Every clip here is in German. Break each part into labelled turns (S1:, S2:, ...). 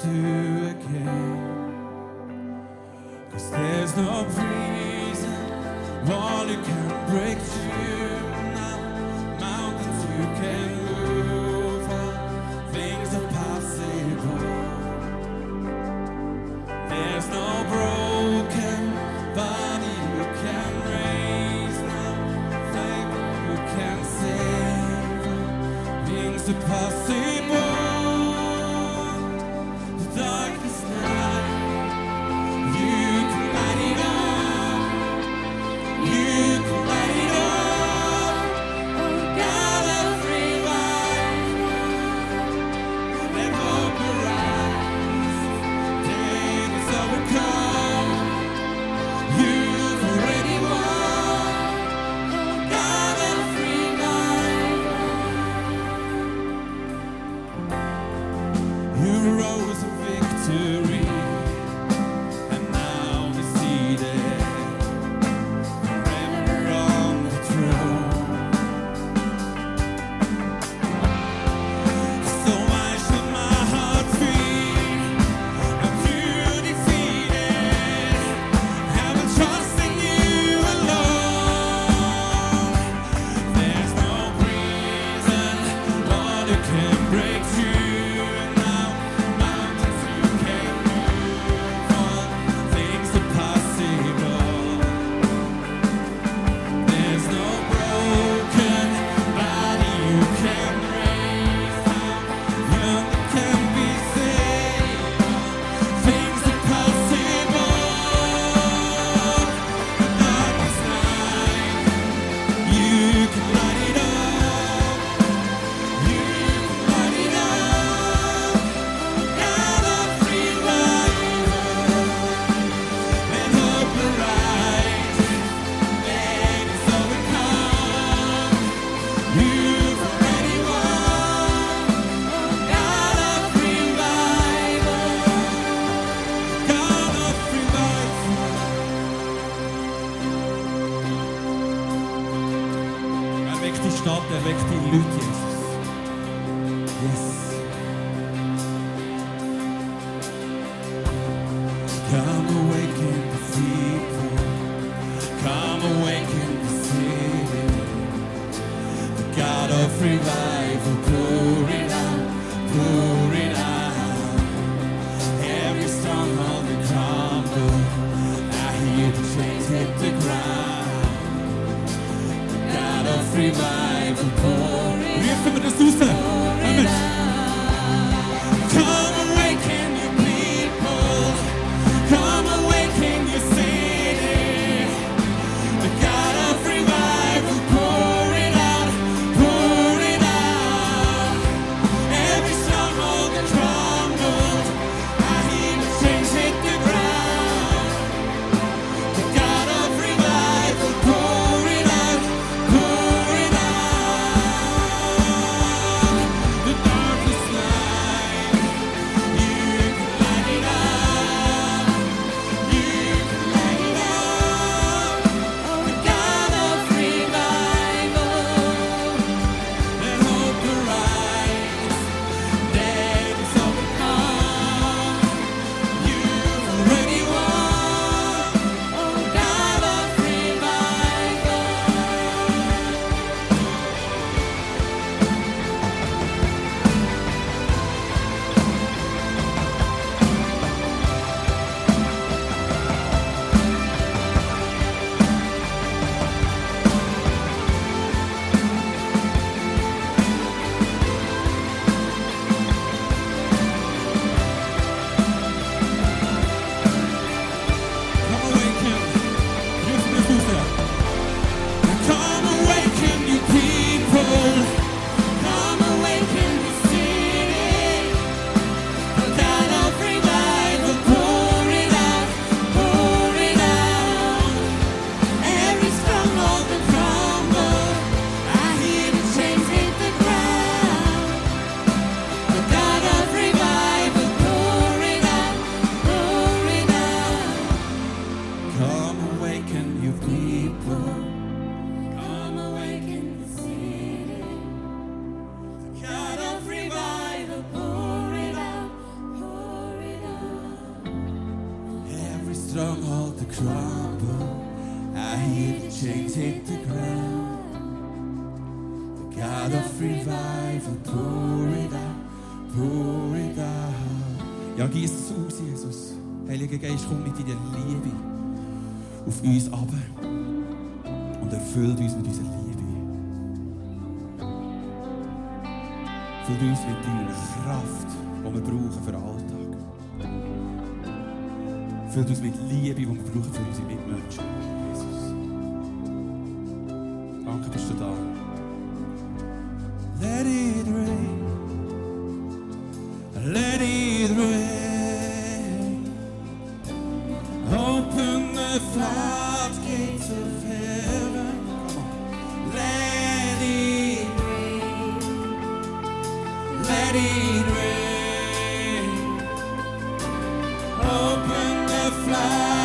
S1: do again. Cause there's no prison, one you can break through. Brauchen für unsere Mitmenschen. Jesus. Danke, bist du da. Let it rain. Let it rain. Open the floodgates of heaven. Let it rain. Let it rain. Open the floodgates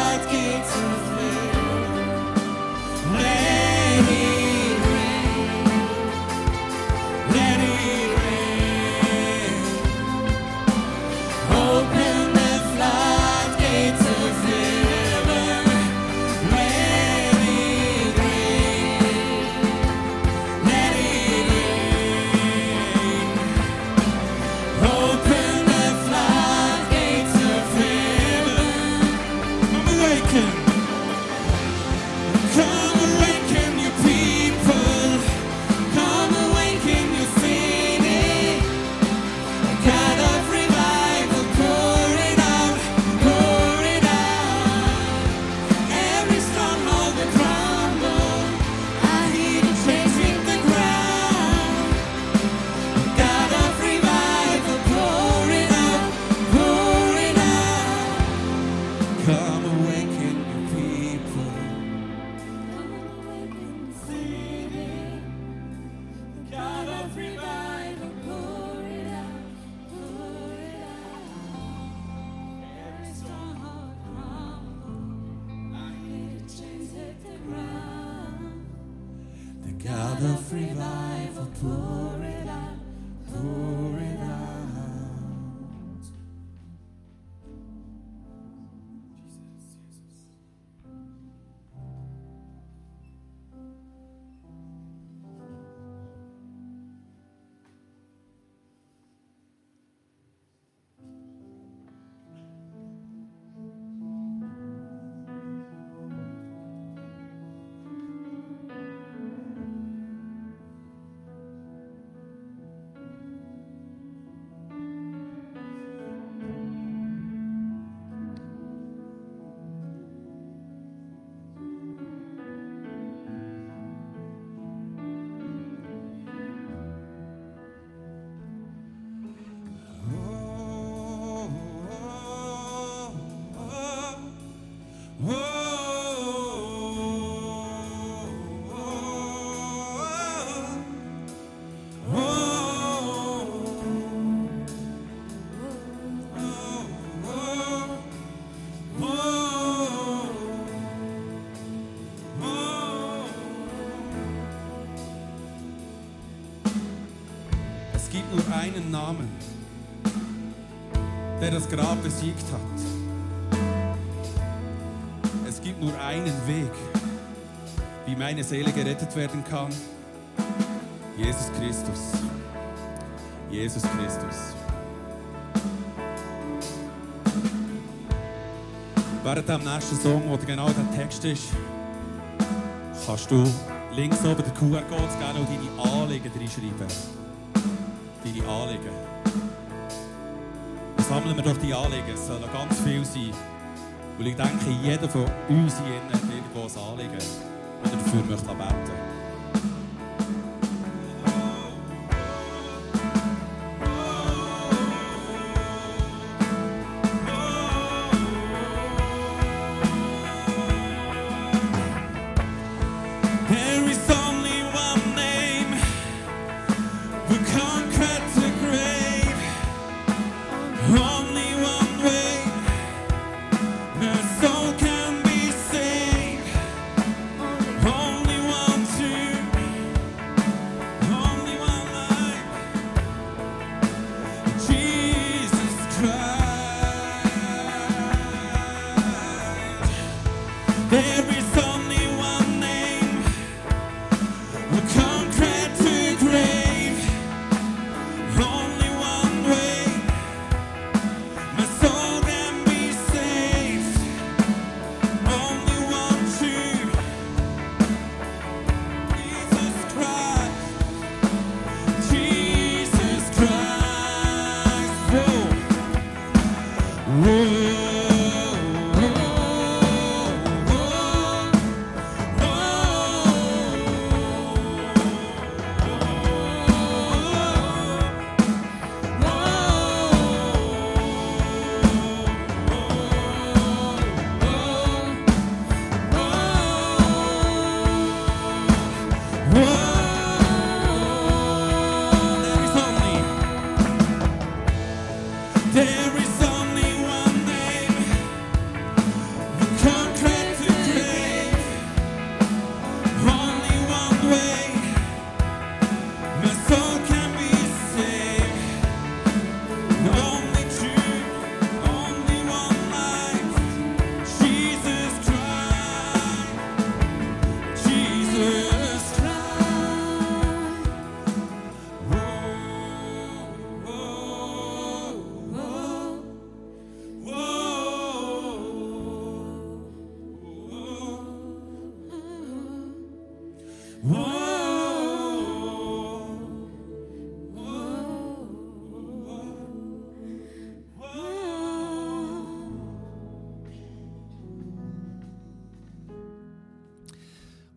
S1: gibt nur einen Namen, der das Grab besiegt hat. Es gibt nur einen Weg, wie meine Seele gerettet werden kann. Jesus Christus. Jesus Christus. Während dem nächsten Song, wo genau der Text ist, kannst du links oben den QR-Code scannen und deine Anliegen reinschreiben. Deine Anliegen. Dann sammeln wir doch die Anliegen. Es sollen ganz viel sein. Weil ich denke, jeder von uns hier hat irgendwo ein Anliegen. Und er dafür möchte beten. There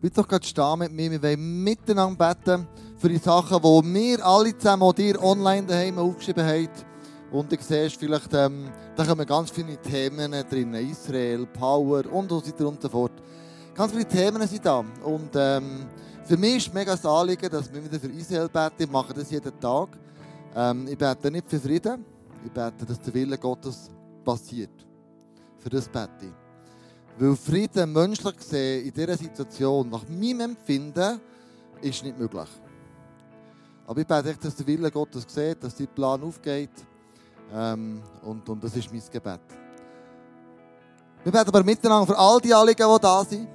S2: Bleib doch gerade stehen mit mir. Wir wollen miteinander beten für die Sachen, die wir alle zusammen, auch dir online daheim aufgeschrieben haben. Und du siehst vielleicht, ähm, da kommen ganz viele Themen drin. Israel, Power und so weiter und so fort. Ganz viele Themen sind da. Und ähm, für mich ist es mega das Anliegen, dass wir wieder für Israel beten. Ich mache das jeden Tag. Ähm, ich bete nicht für Frieden. Ich bete, dass der Wille Gottes passiert. Für das bete ich. Weil Frieden menschlich gesehen in dieser Situation, nach meinem Empfinden, ist nicht möglich. Aber ich bete dass der Wille Gottes sieht, dass dein Plan aufgeht. Ähm, und, und das ist mein Gebet. Wir beten aber miteinander für all die Anliegen, die da sind.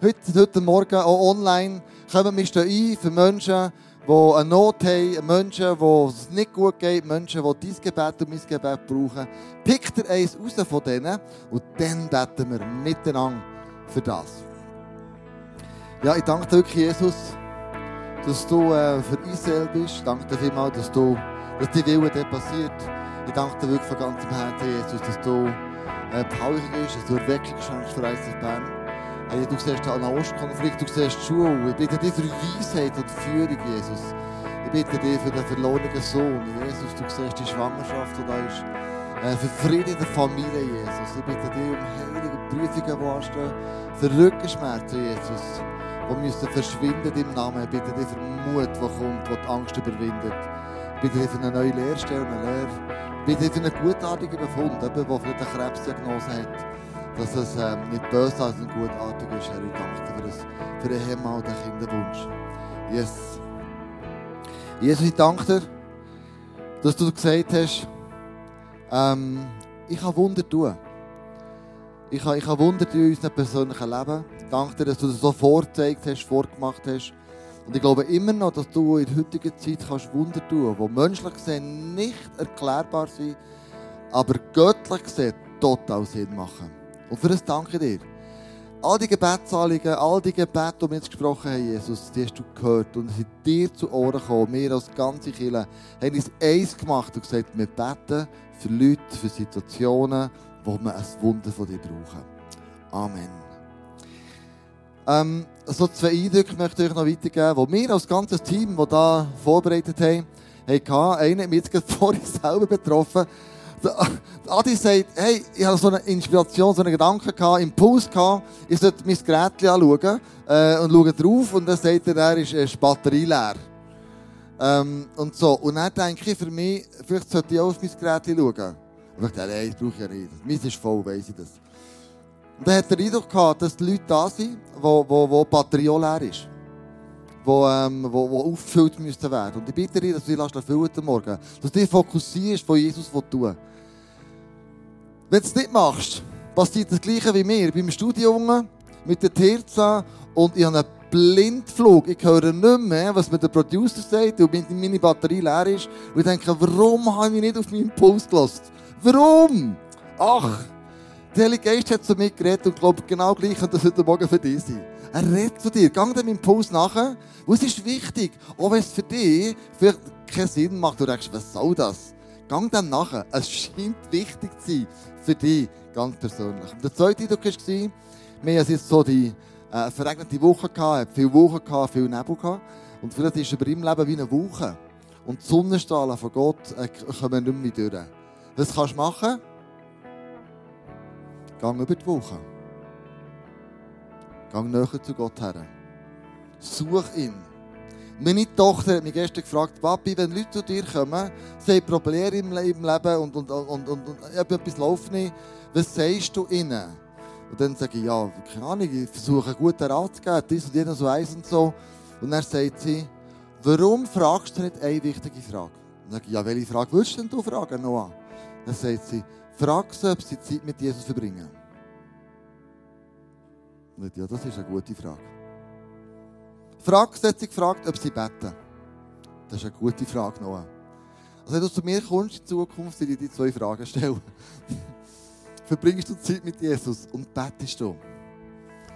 S2: Heute, heute Morgen auch online kommen wir ein für Menschen, die eine Not haben, Menschen, die es nicht gut geht, Menschen, die dein Gebet und mein Gebet brauchen. Pickt er eins raus von denen und dann beten wir miteinander für das. Ja, ich danke dir wirklich, Jesus, dass du äh, für Israel bist. Ich danke dir vielmals, dass, du, dass die Wille dort passiert. Ich danke dir wirklich von ganzem Herzen, Jesus, dass du äh, Power bist, dass du Erweckung schenkst für ICF Bern. Hey, du siehst den Ostkonflikt, du siehst die Schule. Ich bitte dich für Weisheit und Führung, Jesus. Ich bitte dich für den verlorenen Sohn. Jesus, du siehst die Schwangerschaft, die da ist. Äh, für Frieden in der Familie, Jesus. Ich bitte dich um heilige Prüfungen, die anstehen. Für Rückenschmerzen, Jesus. Die müssen verschwinden im Namen. Ich bitte dich für Mut, der kommt, der die Angst überwindet. Ich bitte dich für eine neue Lehrstelle, eine Lehre. Ich bitte dich für einen gutartigen Befund, der vielleicht eine Krebsdiagnose hat dass es ähm, nicht böse ein gutartig ist, Herr. Ich danke dir für, das, für den Himmel und den Kinderwunsch. Yes. Jesus, ich danke dir, dass du gesagt hast, ähm, ich kann Wunder tun. Ich kann, ich kann Wunder tun in unserem persönlichen Leben. Ich danke dir, dass du das so vorgezeigt hast, vorgemacht hast. Und ich glaube immer noch, dass du in der heutigen Zeit kannst Wunder tun kannst, die menschlich gesehen nicht erklärbar sind, aber göttlich gesehen total Sinn machen. Und für das danke ich dir. All die Gebetsanliegen, all die Gebete, die wir jetzt gesprochen haben, Jesus, die hast du gehört und sind dir zu Ohren gekommen. Wir als ganze Kirche haben uns eins gemacht und gesagt, wir beten für Leute, für Situationen, wo wir ein Wunder von dir brauchen. Amen. Ähm, so zwei Eindrücke möchte ich euch noch weitergeben, die wir als ganzes Team, das hier vorbereitet haben, hatten. Einer hat mich jetzt gerade vorhin selber betroffen. Adi sagt, hey, ich habe so eine Inspiration, so einen Gedanken gehabt, Impuls gehabt, ich sollte mein Gerät anschauen äh, und schaue drauf und dann sagt er, er ist, ist Batterie leer. Ähm, und so. Und dann denke ich für mich, vielleicht sollte ich auch auf mein Gerät schauen. Und ich dachte, nein, das brauche ich ja nicht. Meins ist voll, weiss ich das. Und dann hat er Eindruck gehabt, dass die Leute da sind, wo, wo, wo die Batterie auch leer ist. Wo, ähm, wo, wo aufgefüllt müssten werden. Und ich bitte dich, dass du dich heute Morgen. Dass du dich fokussierst, was Jesus tun will. Wenn du es nicht machst, passiert das Gleiche wie mir. Ich bin im Studium mit der Tirza und ich habe einen Blindflug. Ich höre nicht mehr, was mir der Producer sagt und meine Batterie leer ist. Und ich denke, warum habe ich nicht auf meinen Impuls gelassen? Warum? Ach, der Heilige Geist hat zu mir geredet und glaube genau gleich könnte das heute Morgen für dich sein. Er redet zu dir. Gang dem Impuls nachher. Und es ist wichtig, auch wenn es für dich vielleicht keinen Sinn macht. Du denkst, was soll das? Gang dem nachher. Es scheint wichtig zu sein für dich ganz persönlich. Und der zweite Eindruck war, wir hatten jetzt so die äh, verregnete Woche, gehabt, viele Wochen, gehabt, viel Nebel. Gehabt. Und vielleicht ist über ihm Leben wie eine Woche. Und die Sonnenstrahlen von Gott äh, kommen nicht mehr durch. Was kannst du machen? Gang über die Woche. Gang näher zu Gott her. Such ihn. Meine Tochter hat mich gestern gefragt, Papi, wenn Leute zu dir kommen, sie haben Probleme im Le- im Leben und, und, und, und, und etwas läuft nicht, was sagst du ihnen? Und dann sage ich, ja, keine Ahnung, ich versuche einen guten Rat zu geben, dies und jenes so eins und so. Und dann sagt sie, warum fragst du nicht eine wichtige Frage? Dann sage ich, ja, welche Frage würdest denn du fragen, Noah? Dann sagt sie, frag sie, ob sie Zeit mit Jesus verbringen. Und ich, ja, das ist eine gute Frage. Frag sie, hat sie gefragt, ob sie beten. Das ist eine gute Frage, Noah. Also wenn du zu mir kommst in Zukunft, will ich dir zwei Fragen stellen. Verbringst du Zeit mit Jesus und betest du?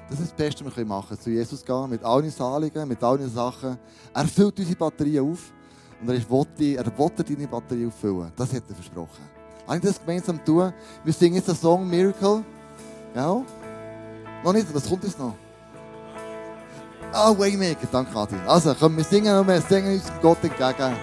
S2: Das ist das Beste, was wir machen können. Zu Jesus gehen, mit allen Anliegen, mit allen Sachen. Er füllt unsere Batterie auf und er, will, er will deine Batterie auffüllen. Das hat er versprochen. Lass das gemeinsam tun. Wir singen jetzt den Song Miracle. Ja? Noch nicht? Was kommt jetzt noch? Ah, Waymaker, danke Adi. Also, komm, wir singen noch mehr, singen uns Gott entgegen.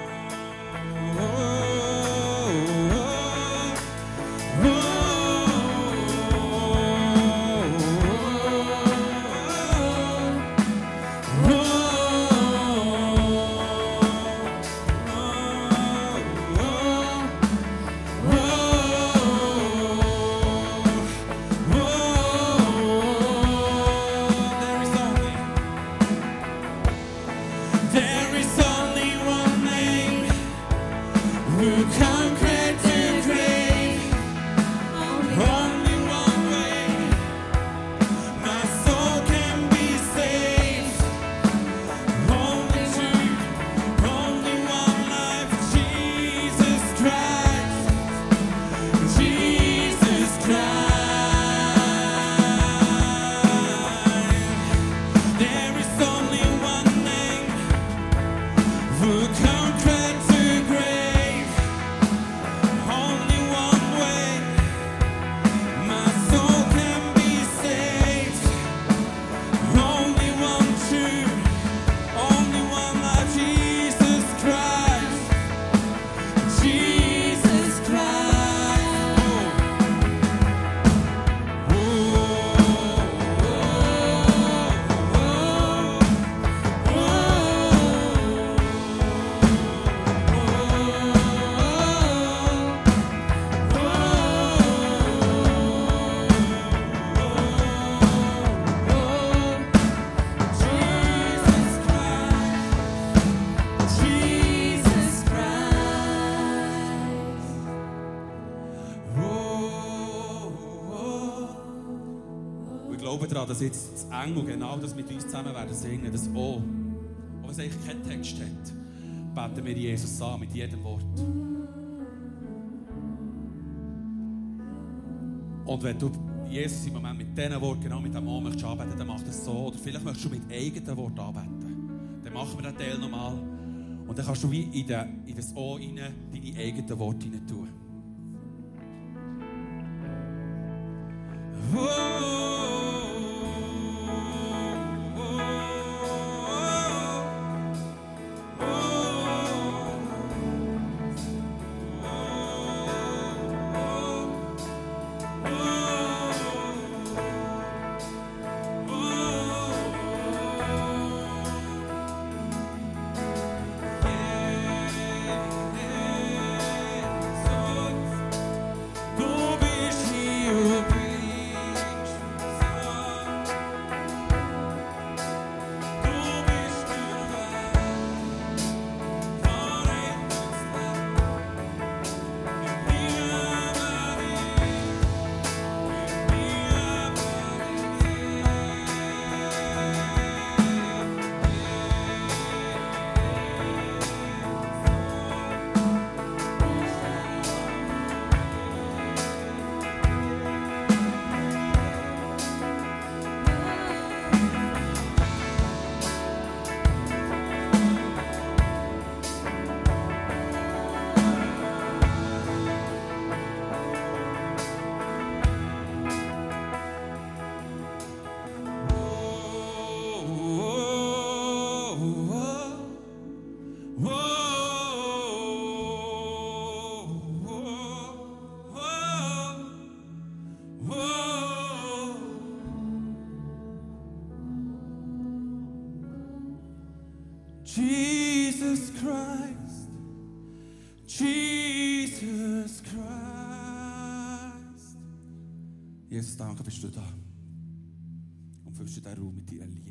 S1: you come. Engel genau das mit uns zusammen werden singen, das O. Auch wenn es eigentlich keinen Text hat, beten wir Jesus an mit jedem Wort. Und wenn du Jesus im Moment mit diesen Worten, genau mit dem O möchtest anbeten, dann mach das so. Oder vielleicht möchtest du mit eigenen Worten anbeten. Dann machen wir den Teil nochmal. Und dann kannst du wie in, den, in das O rein deine eigenen Worte rein tun. til slutt, da.
S3: Om ro slutter romertida litt.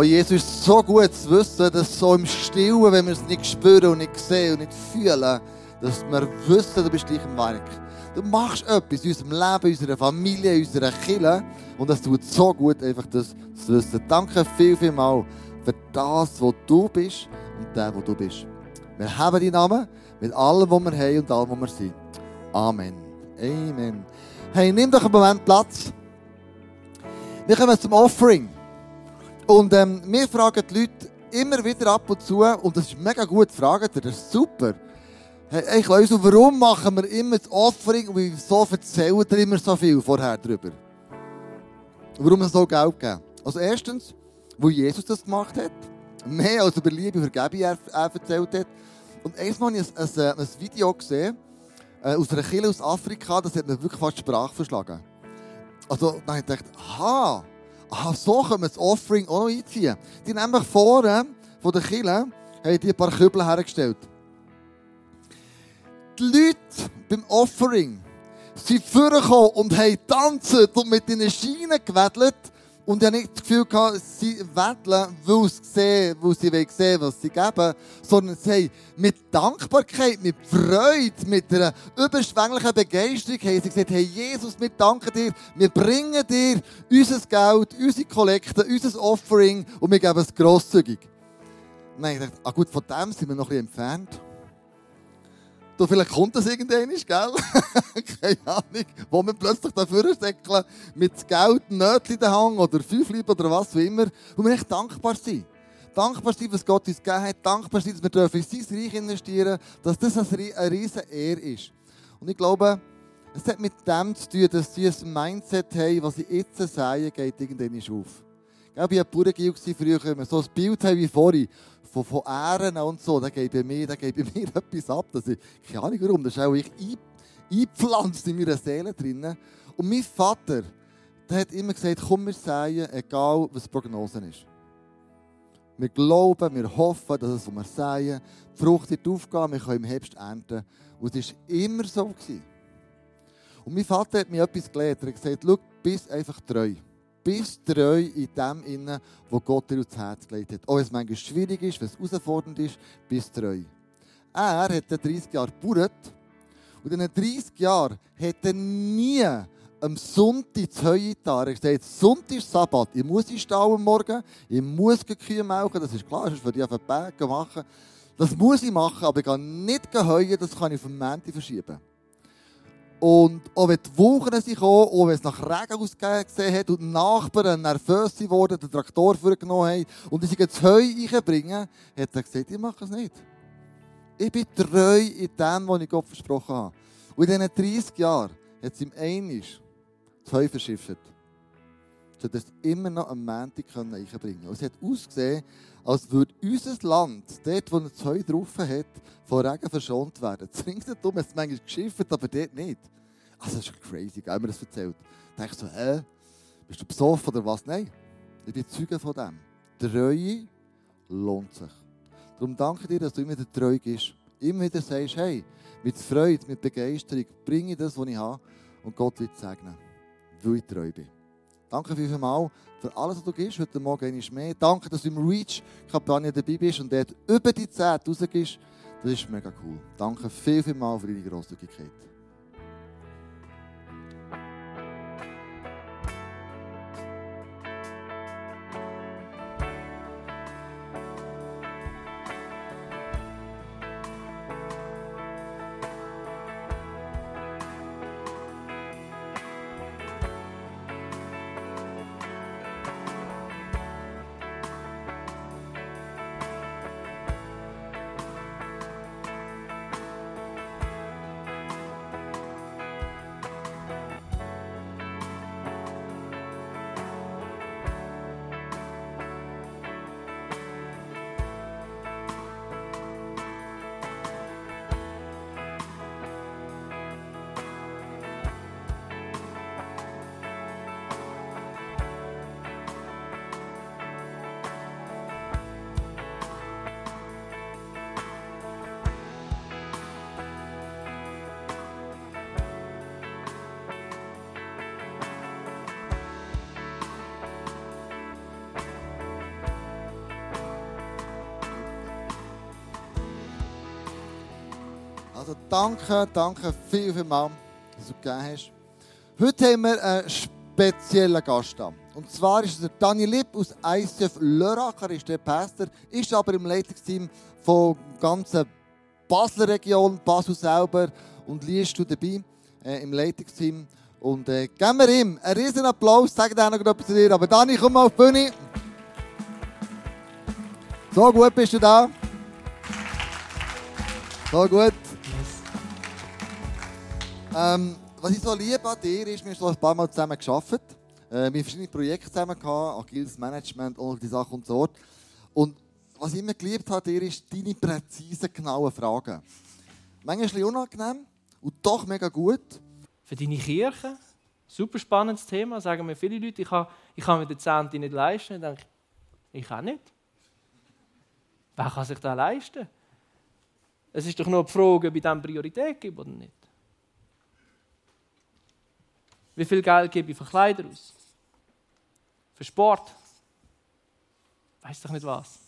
S2: Oh, Jesus ist so gut zu wissen, dass so im Stillen, wenn wir es nicht spüren und nicht sehen und nicht fühlen, dass wir wissen, du bist gleich im Werk. Du machst etwas in unserem Leben, in unserer Familie, in unserer Kirche und es tut so gut, einfach das zu wissen. Danke viel, viel mal für das, wo du bist und der, wo du bist. Wir haben deinen Namen mit allem, was wir haben und allem, was wir sind. Amen. Amen. Hey, nimm doch einen Moment Platz. Wir kommen zum Offering. Und ähm, wir fragen die Leute immer wieder ab und zu, und das ist mega gut, fragen das ist super. Hey, ich weiss, warum machen wir immer das Offering und wieso erzählen ihr immer so viel vorher darüber? Warum wir so Geld geben? Also erstens, weil Jesus das gemacht hat. Mehr als über Liebe und Vergebung er, er erzählt hat. Und einmal habe ich ein, ein, ein Video gesehen, äh, aus einer Kirche aus Afrika, das hat mir wirklich fast die Sprache verschlagen. Also, dann habe ich gedacht, aha, aha, so können wir das Offering auch noch einziehen. Die nämlich vorne von der Kirche haben die ein paar Kübel hergestellt. Die Leute beim Offering sind vorgekommen und haben getanzt und mit den Schienen gewedelt. Und ich habe nicht das Gefühl gehabt, sie wedeln, weil sie sehen, weil sie sehen, was sie geben, sondern sie haben mit Dankbarkeit, mit Freude, mit einer überschwänglichen Begeisterung haben sie gesagt, hey Jesus, wir danken dir, wir bringen dir unser Geld, unsere Kollekte, unser Offering und wir geben es grosszügig. Nein, ich dachte, ah gut, von dem sind wir noch ein bisschen entfernt. Du, vielleicht kommt das irgendwann, gell? Keine Ahnung. Wo wir plötzlich dafür säckeln, mit Geld, Nötchen in den Hang oder fünf oder was auch immer. Und wir echt dankbar sind. Dankbar sein, was Gott uns gegeben hat. Dankbar sein, dass wir dürfen in sein Reich investieren dass das eine riesige Ehre ist. Und ich glaube, es hat mit dem zu tun, dass sie ein Mindset haben, was ich jetzt sage, geht irgendwann auf. Ich war bei Burgil früher, wenn wir so ein Bild haben wie vorhin, von, von Ehren und so, da gebe mir, da gebe mir etwas ab. Das ist, keine Ahnung warum, das ist auch ich ein, eingepflanzt in meiner Seele drin. Und mein Vater, der hat immer gesagt, komm, wir sagen, egal was die Prognose ist. Wir glauben, wir hoffen, dass es, was wir sagen, die Frucht wird aufgehen, wir können im Herbst ernten. Und es war immer so. Gewesen. Und mein Vater hat mir etwas gelernt. Er hat gesagt, schau, bist einfach treu. Bist treu in dem inne, wo Gott dir aufs Herz gelegt hat. Auch wenn es manchmal schwierig ist, wenn es herausfordernd ist, bist treu. Er hat 30 Jahre gebaut. Und in diesen 30 Jahren hat er nie am Sonntag zu Heu getan. Hat gesagt, Sonntag ist Sabbat. Ich muss in den Stall am Morgen, ich muss die Kühe melken, das ist klar, das würde ich auf den Berg machen. Das muss ich machen, aber ich kann nicht heuen, das kann ich den Montag verschieben. Und auch wenn die Wochen sind gekommen, auch wenn es nach Regen ausgesehen hat und die Nachbarn nervös wurden, den Traktor vorgenommen haben und sie das Heu reinbringen, hat er gesagt, ich mache es nicht. Ich bin treu in dem, was ich Gott versprochen habe. Und in diesen 30 Jahren hat es ihm einig zwei verschifft. So dass immer noch am Montag einbringen können. Und es hat ausgesehen, als würde unser Land, dort wo er zwei drauf hat, von Regen verschont werden. Das ringsherum hat es manchmal geschifft, aber dort nicht. Also das ist crazy, gell, mir das erzählt. Da dachte ich so, hä? Bist du besoffen oder was? Nein, ich bin Zeuge von dem. Treue lohnt sich. Darum danke dir, dass du immer wieder treu bist. Immer wieder sagst, hey, mit Freude, mit Begeisterung bringe ich das, was ich habe und Gott wird segnen, weil ich treu bin. Danke vielmals für alles, was du gibst. Heute Morgen einmal mehr. Danke, dass du im Reach-Kampagne dabei bist und dort über die 10 rausgibst. Das ist mega cool. Danke viel, viel mal für deine Grosszügigkeit. Danke, danke viel, viel mal, dass du gegeben hast. Heute haben wir einen speziellen Gast da. Und zwar ist es der Daniel Lipp aus ICF Lörrach. Er ist der Pastor, ist aber im Leitungsteam der ganzen Basler Region, Basel selber und liest du dabei äh, im Leitungsteam. Und äh, geben wir ihm einen riesen Applaus, sag dir noch etwas zu dir. Aber Dani, komm mal auf die Bühne. So gut bist du da. So gut. Ähm, was ich so liebe an dir ist, wir haben ein paar Mal zusammen gearbeitet. Äh, wir haben verschiedene Projekte zusammen gehabt, agiles Management all die Sachen und so. Und was ich immer geliebt habe an dir, ist deine präzisen, genauen Fragen. Manchmal ein bisschen unangenehm und doch mega gut.
S4: Für deine Kirche, super spannendes Thema, sagen mir viele Leute, ich kann, ich kann mir den Zehnte nicht leisten. Ich denke, ich auch nicht. Wer kann sich das leisten? Es ist doch nur die Frage, ob ich dem Priorität gebe oder nicht. Wie viel Geld gebe ich für Kleider aus? Für Sport? Weiß doch nicht was.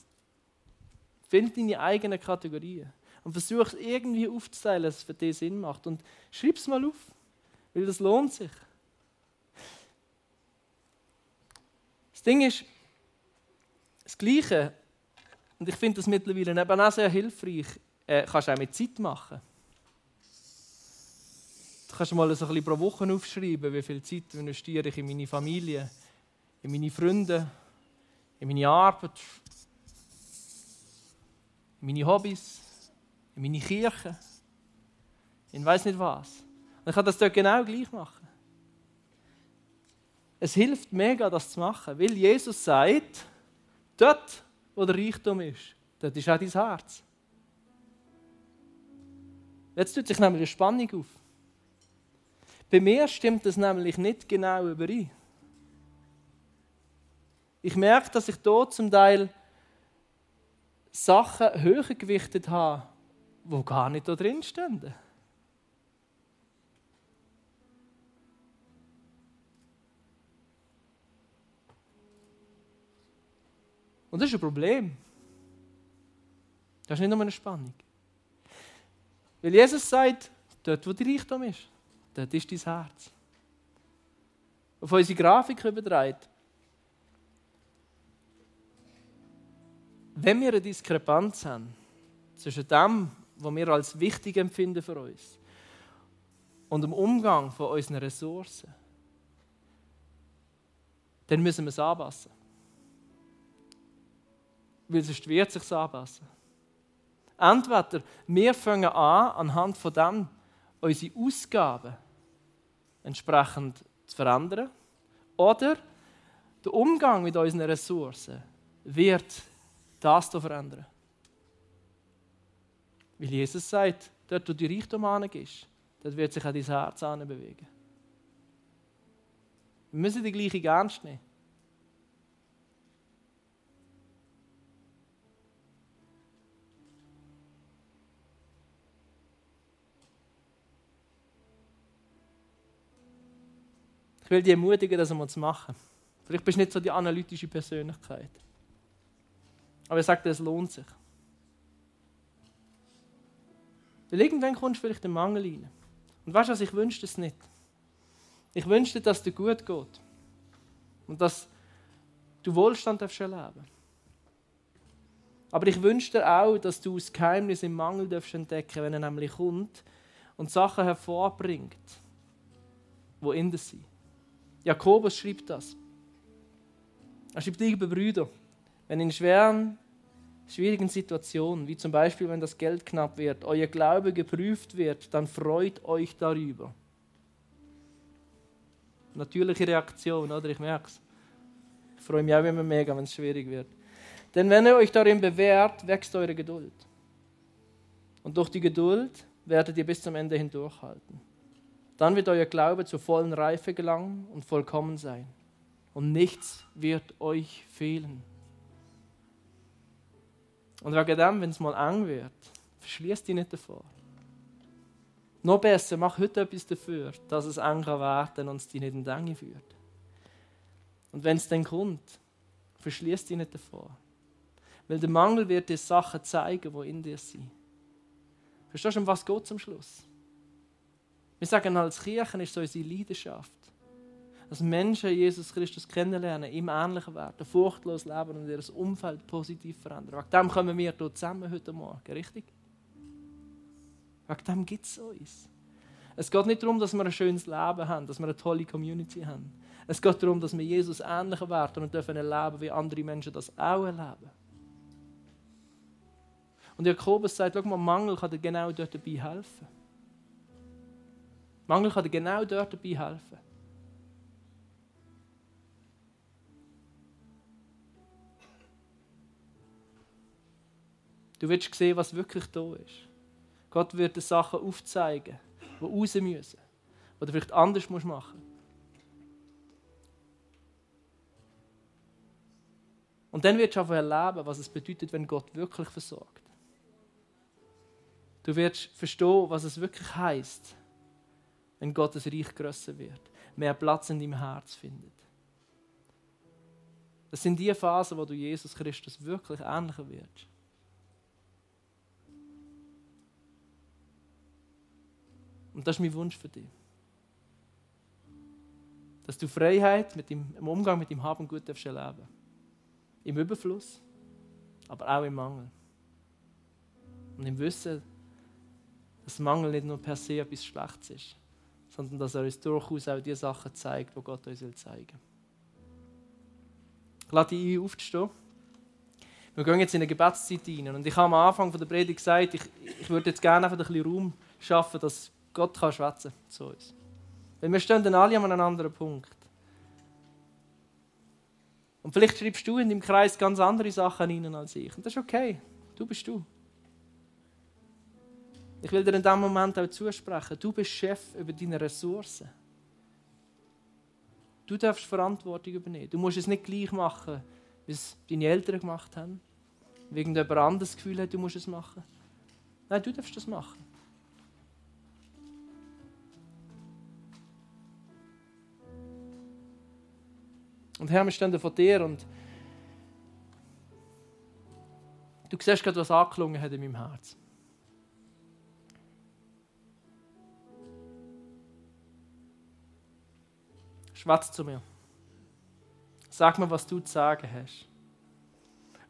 S4: Find deine eigenen Kategorien und versuch es irgendwie aufzuteilen, dass es für dich Sinn macht. Und schreib es mal auf, weil das lohnt sich. Das Ding ist, das Gleiche, und ich finde das mittlerweile eben auch sehr hilfreich, äh, kannst du auch mit Zeit machen. Du kannst mal so ein bisschen pro Woche aufschreiben, wie viel Zeit investiere ich in meine Familie, in meine Freunde, in meine Arbeit, in meine Hobbys, in meine Kirche, in weiß nicht was. Und ich kann das dort genau gleich machen. Es hilft mega, das zu machen, weil Jesus sagt, dort, wo der Reichtum ist, dort ist auch dein Herz. Jetzt tut sich nämlich eine Spannung auf. Bei mir stimmt das nämlich nicht genau überein. Ich merke, dass ich dort zum Teil Sachen höher gewichtet habe, die gar nicht da drin stehen. Und das ist ein Problem. Das ist nicht nur eine Spannung. Weil Jesus sagt, dort wo der Reichtum ist, dort ist dein Herz. Auf unsere Grafik übertragen. Wenn wir eine Diskrepanz haben zwischen dem, was wir als wichtig empfinden für uns, und dem Umgang von unseren Ressourcen, dann müssen wir es anpassen. Weil sonst wird es sich anpassen. Entweder wir fangen an, anhand von dem unsere Ausgaben entsprechend zu verändern, oder der Umgang mit unseren Ressourcen wird das hier verändern. Weil Jesus sagt, dort wo du Reichtum angehst, dort wird sich auch dein Herz bewegen. Wir müssen die gleiche ernst nehmen. Will dich ermutigen, das einmal zu machen. Vielleicht bist du nicht so die analytische Persönlichkeit. Aber ich sage dir, es lohnt sich. Weil irgendwann kommst du vielleicht den Mangel rein. Und weißt du was, ich wünsche es nicht. Ich wünsche dir, dass es dir gut geht. Und dass du Wohlstand darfst erleben Aber ich wünsche dir auch, dass du das Geheimnis im Mangel darfst entdecken wenn er nämlich kommt und Sachen hervorbringt, wo in dir sind. Jakobus schreibt das. Er schreibt, liebe Brüder, wenn in schweren, schwierigen Situationen, wie zum Beispiel, wenn das Geld knapp wird, euer Glaube geprüft wird, dann freut euch darüber. Natürliche Reaktion, oder? Ich merke es. Ich freue mich auch immer mega, wenn es schwierig wird. Denn wenn ihr euch darin bewährt, wächst eure Geduld. Und durch die Geduld werdet ihr bis zum Ende hindurchhalten. Dann wird euer Glaube zur vollen Reife gelangen und vollkommen sein. Und nichts wird euch fehlen. Und wegen dem, wenn es mal eng wird, verschließt dich nicht davor. Noch besser, mach heute etwas dafür, dass es eng werden und es dich nicht in die Enge führt. Und wenn es dann kommt, verschließt dich nicht davor. Weil der Mangel wird dir Sachen zeigen, die in dir sind. Verstehst du, um was geht zum Schluss? Wir sagen als Kirchen ist so unsere Leidenschaft, dass Menschen Jesus Christus kennenlernen, ihm ähnlich werden, furchtlos leben und ihr Umfeld positiv verändern. Wegen dem kommen wir hier zusammen heute Morgen, richtig? Wegen dem gibt es uns. Es geht nicht darum, dass wir ein schönes Leben haben, dass wir eine tolle Community haben. Es geht darum, dass wir Jesus ähnlicher werden und dürfen erleben, wie andere Menschen das auch erleben. Und Jakobus sagt, schau mal, Mangel kann dir genau dort dabei helfen. Mangel kann dir genau dort dabei helfen. Du wirst sehen, was wirklich da ist. Gott wird dir Sachen aufzeigen, die raus müssen. Die du vielleicht anders machen musst. Und dann wirst du einfach erleben, was es bedeutet, wenn Gott wirklich versorgt. Du wirst verstehen, was es wirklich heißt, wenn Gottes Reich grösser wird, mehr Platz in deinem Herz findet. Das sind die Phasen, wo du Jesus Christus wirklich ähnlicher wirst. Und das ist mein Wunsch für dich. Dass du Freiheit mit dem, im Umgang mit dem Haben gut erleben darfst. Im Überfluss, aber auch im Mangel. Und im Wissen, dass Mangel nicht nur per se etwas Schlechtes ist, sondern dass er uns durchaus auch die Sachen zeigt, die Gott uns zeigen will. Ich lade dich ein, aufzustehen. Wir gehen jetzt in eine Gebetszeit rein. Und ich habe am Anfang der Predigt gesagt, ich, ich würde jetzt gerne einfach ein bisschen Raum schaffen, dass Gott kann schwätzen zu uns. Weil wir stehen dann alle an einem anderen Punkt. Und vielleicht schreibst du in deinem Kreis ganz andere Sachen rein als ich. Und das ist okay. Du bist du. Ich will dir in diesem Moment auch zusprechen, du bist Chef über deine Ressourcen. Du darfst Verantwortung übernehmen. Du musst es nicht gleich machen, wie es deine Eltern gemacht haben. Wie irgendjemand anderes Gefühl hat, du musst es machen. Nein, du darfst das machen. Und Herr, wir stehen vor dir und du siehst gerade, was angeklungen hat in meinem Herzen. Schwatz zu mir. Sag mir, was du zu sagen hast.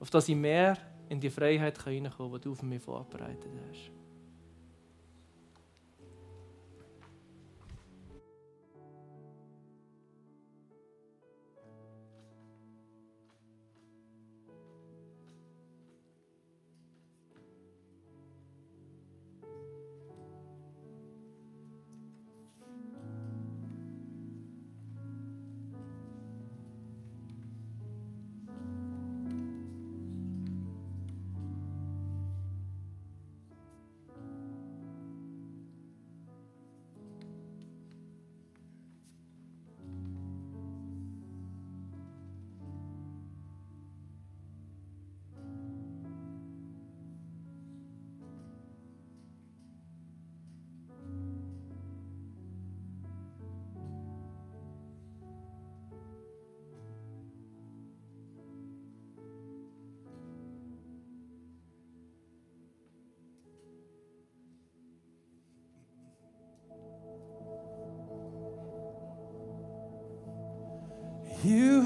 S4: Auf dass ich mehr in die Freiheit hineinkommen kann, die du für mich vorbereitet hast.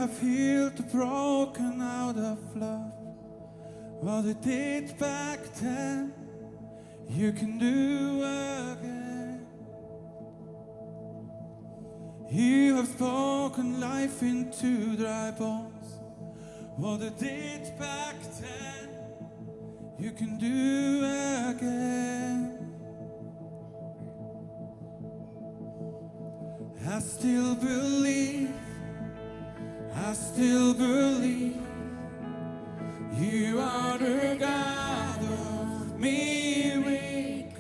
S1: have healed the broken out of love. What it did back then, you can do again. You have spoken life into dry bones. What it did back then, you can do again. I still believe I still believe you are the God of miracles.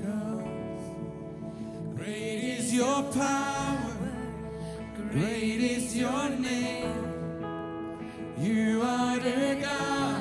S1: Great is your power, great is your name. You are the God.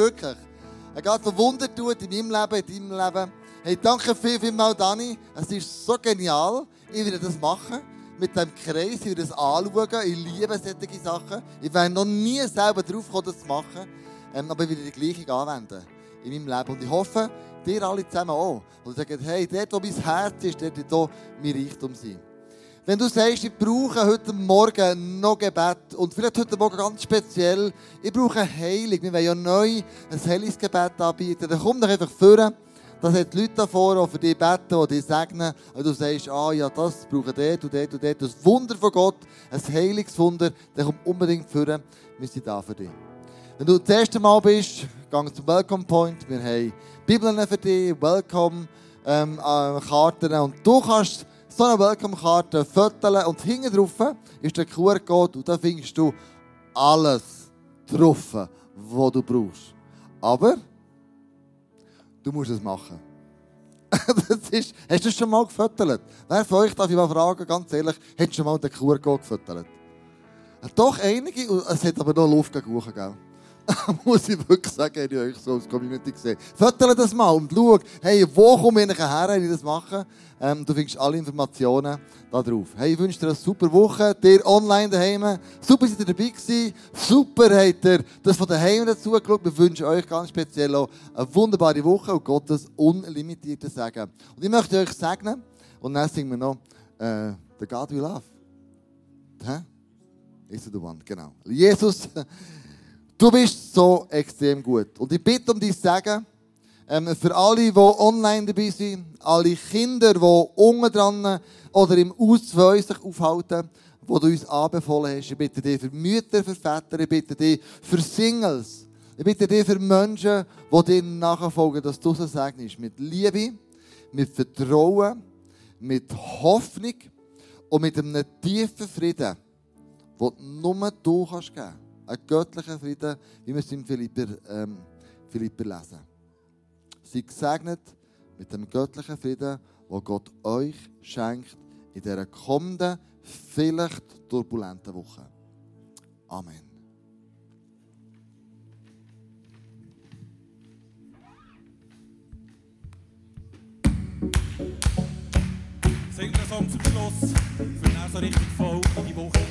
S2: wirklich. Er geht so Wunder tut in meinem Leben, in deinem Leben. Hey, danke viel, viel mal, Dani. Es ist so genial. Ich werde das machen. Mit diesem Kreis, ich werde es anschauen. Ich liebe solche Sachen. Ich wäre noch nie selber drauf gekommen, das zu machen. Ähm, aber ich werde die Gleichung anwenden. In meinem Leben. Und ich hoffe, dir alle zusammen auch. Und sagt, hey, dort, wo mein Herz ist, dort wird mein Reichtum sein. Wenn du sagst, ich brauche heute Morgen noch Gebet und vielleicht heute Morgen ganz speziell, ich brauche Heilung, wir wollen ja neu ein Heilungsgebet anbieten, dann komm doch einfach vor. Da sind die Leute da vorne, die für dich beten, die dich segnen. Und du sagst, ah ja, das brauche dort und dort und dort. Das Wunder von Gott, ein Heilungswunder, dann komm unbedingt vor. Wir sind da für dich. Wenn du das erste Mal bist, geh zum Welcome Point. Wir haben Bibeln für dich, Welcome ähm, äh, Karten. Und du kannst so eine Welcome-Karte fotografieren und hinten drauf ist der QR-Code und da findest du alles drauf, was du brauchst. Aber du musst es machen. das ist, hast du das schon mal gefotografiert? Wer von euch darf ich mal fragen, ganz ehrlich, hast du schon mal den QR-Code gefotografiert? Doch einige, es hat aber noch Luft gegen? muss ich wirklich sagen, ich euch so als Community gesehen. Fotografiert das mal und schau, hey, wo komme ich her, wenn ich das mache? Ähm, du findest alle Informationen da drauf. Hey, ich wünsche dir eine super Woche, dir online daheim. Super, seid ihr dabei gewesen. Super, habt ihr das von daheim dazu geschaut. Wir wünschen euch ganz speziell auch eine wunderbare Woche und Gottes unlimitierte Segen. Und ich möchte euch segnen und dann singen wir noch äh, The God We Love. Hä? Ist er der One, genau. Jesus, du bist so extrem gut. Und ich bitte um dein Segen ähm, für alle, die online dabei sind, alle Kinder, die unten dran oder im Aus sich aufhalten, wo du uns anbefohlen hast. Ich bitte dich für Mütter, für Väter, ich bitte dich für Singles. Ich bitte dich für Menschen, die dir nachfolgen, dass du so segnest. Mit Liebe, mit Vertrauen, mit Hoffnung und mit einem tiefen Frieden, den nur du kannst geben. Ein göttlicher Frieden, wie wir es in Philipper, ähm, Philipper lesen. Seid gesegnet mit dem göttlichen Frieden, wo Gott euch schenkt in dieser kommenden, vielleicht turbulenten Woche. Amen.
S1: Sing den Song zum Schluss, für so richtig voll in die Woche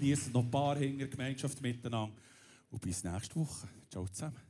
S1: genießt noch ein paar Hinger Gemeinschaft miteinander und bis nächste Woche. Ciao zusammen.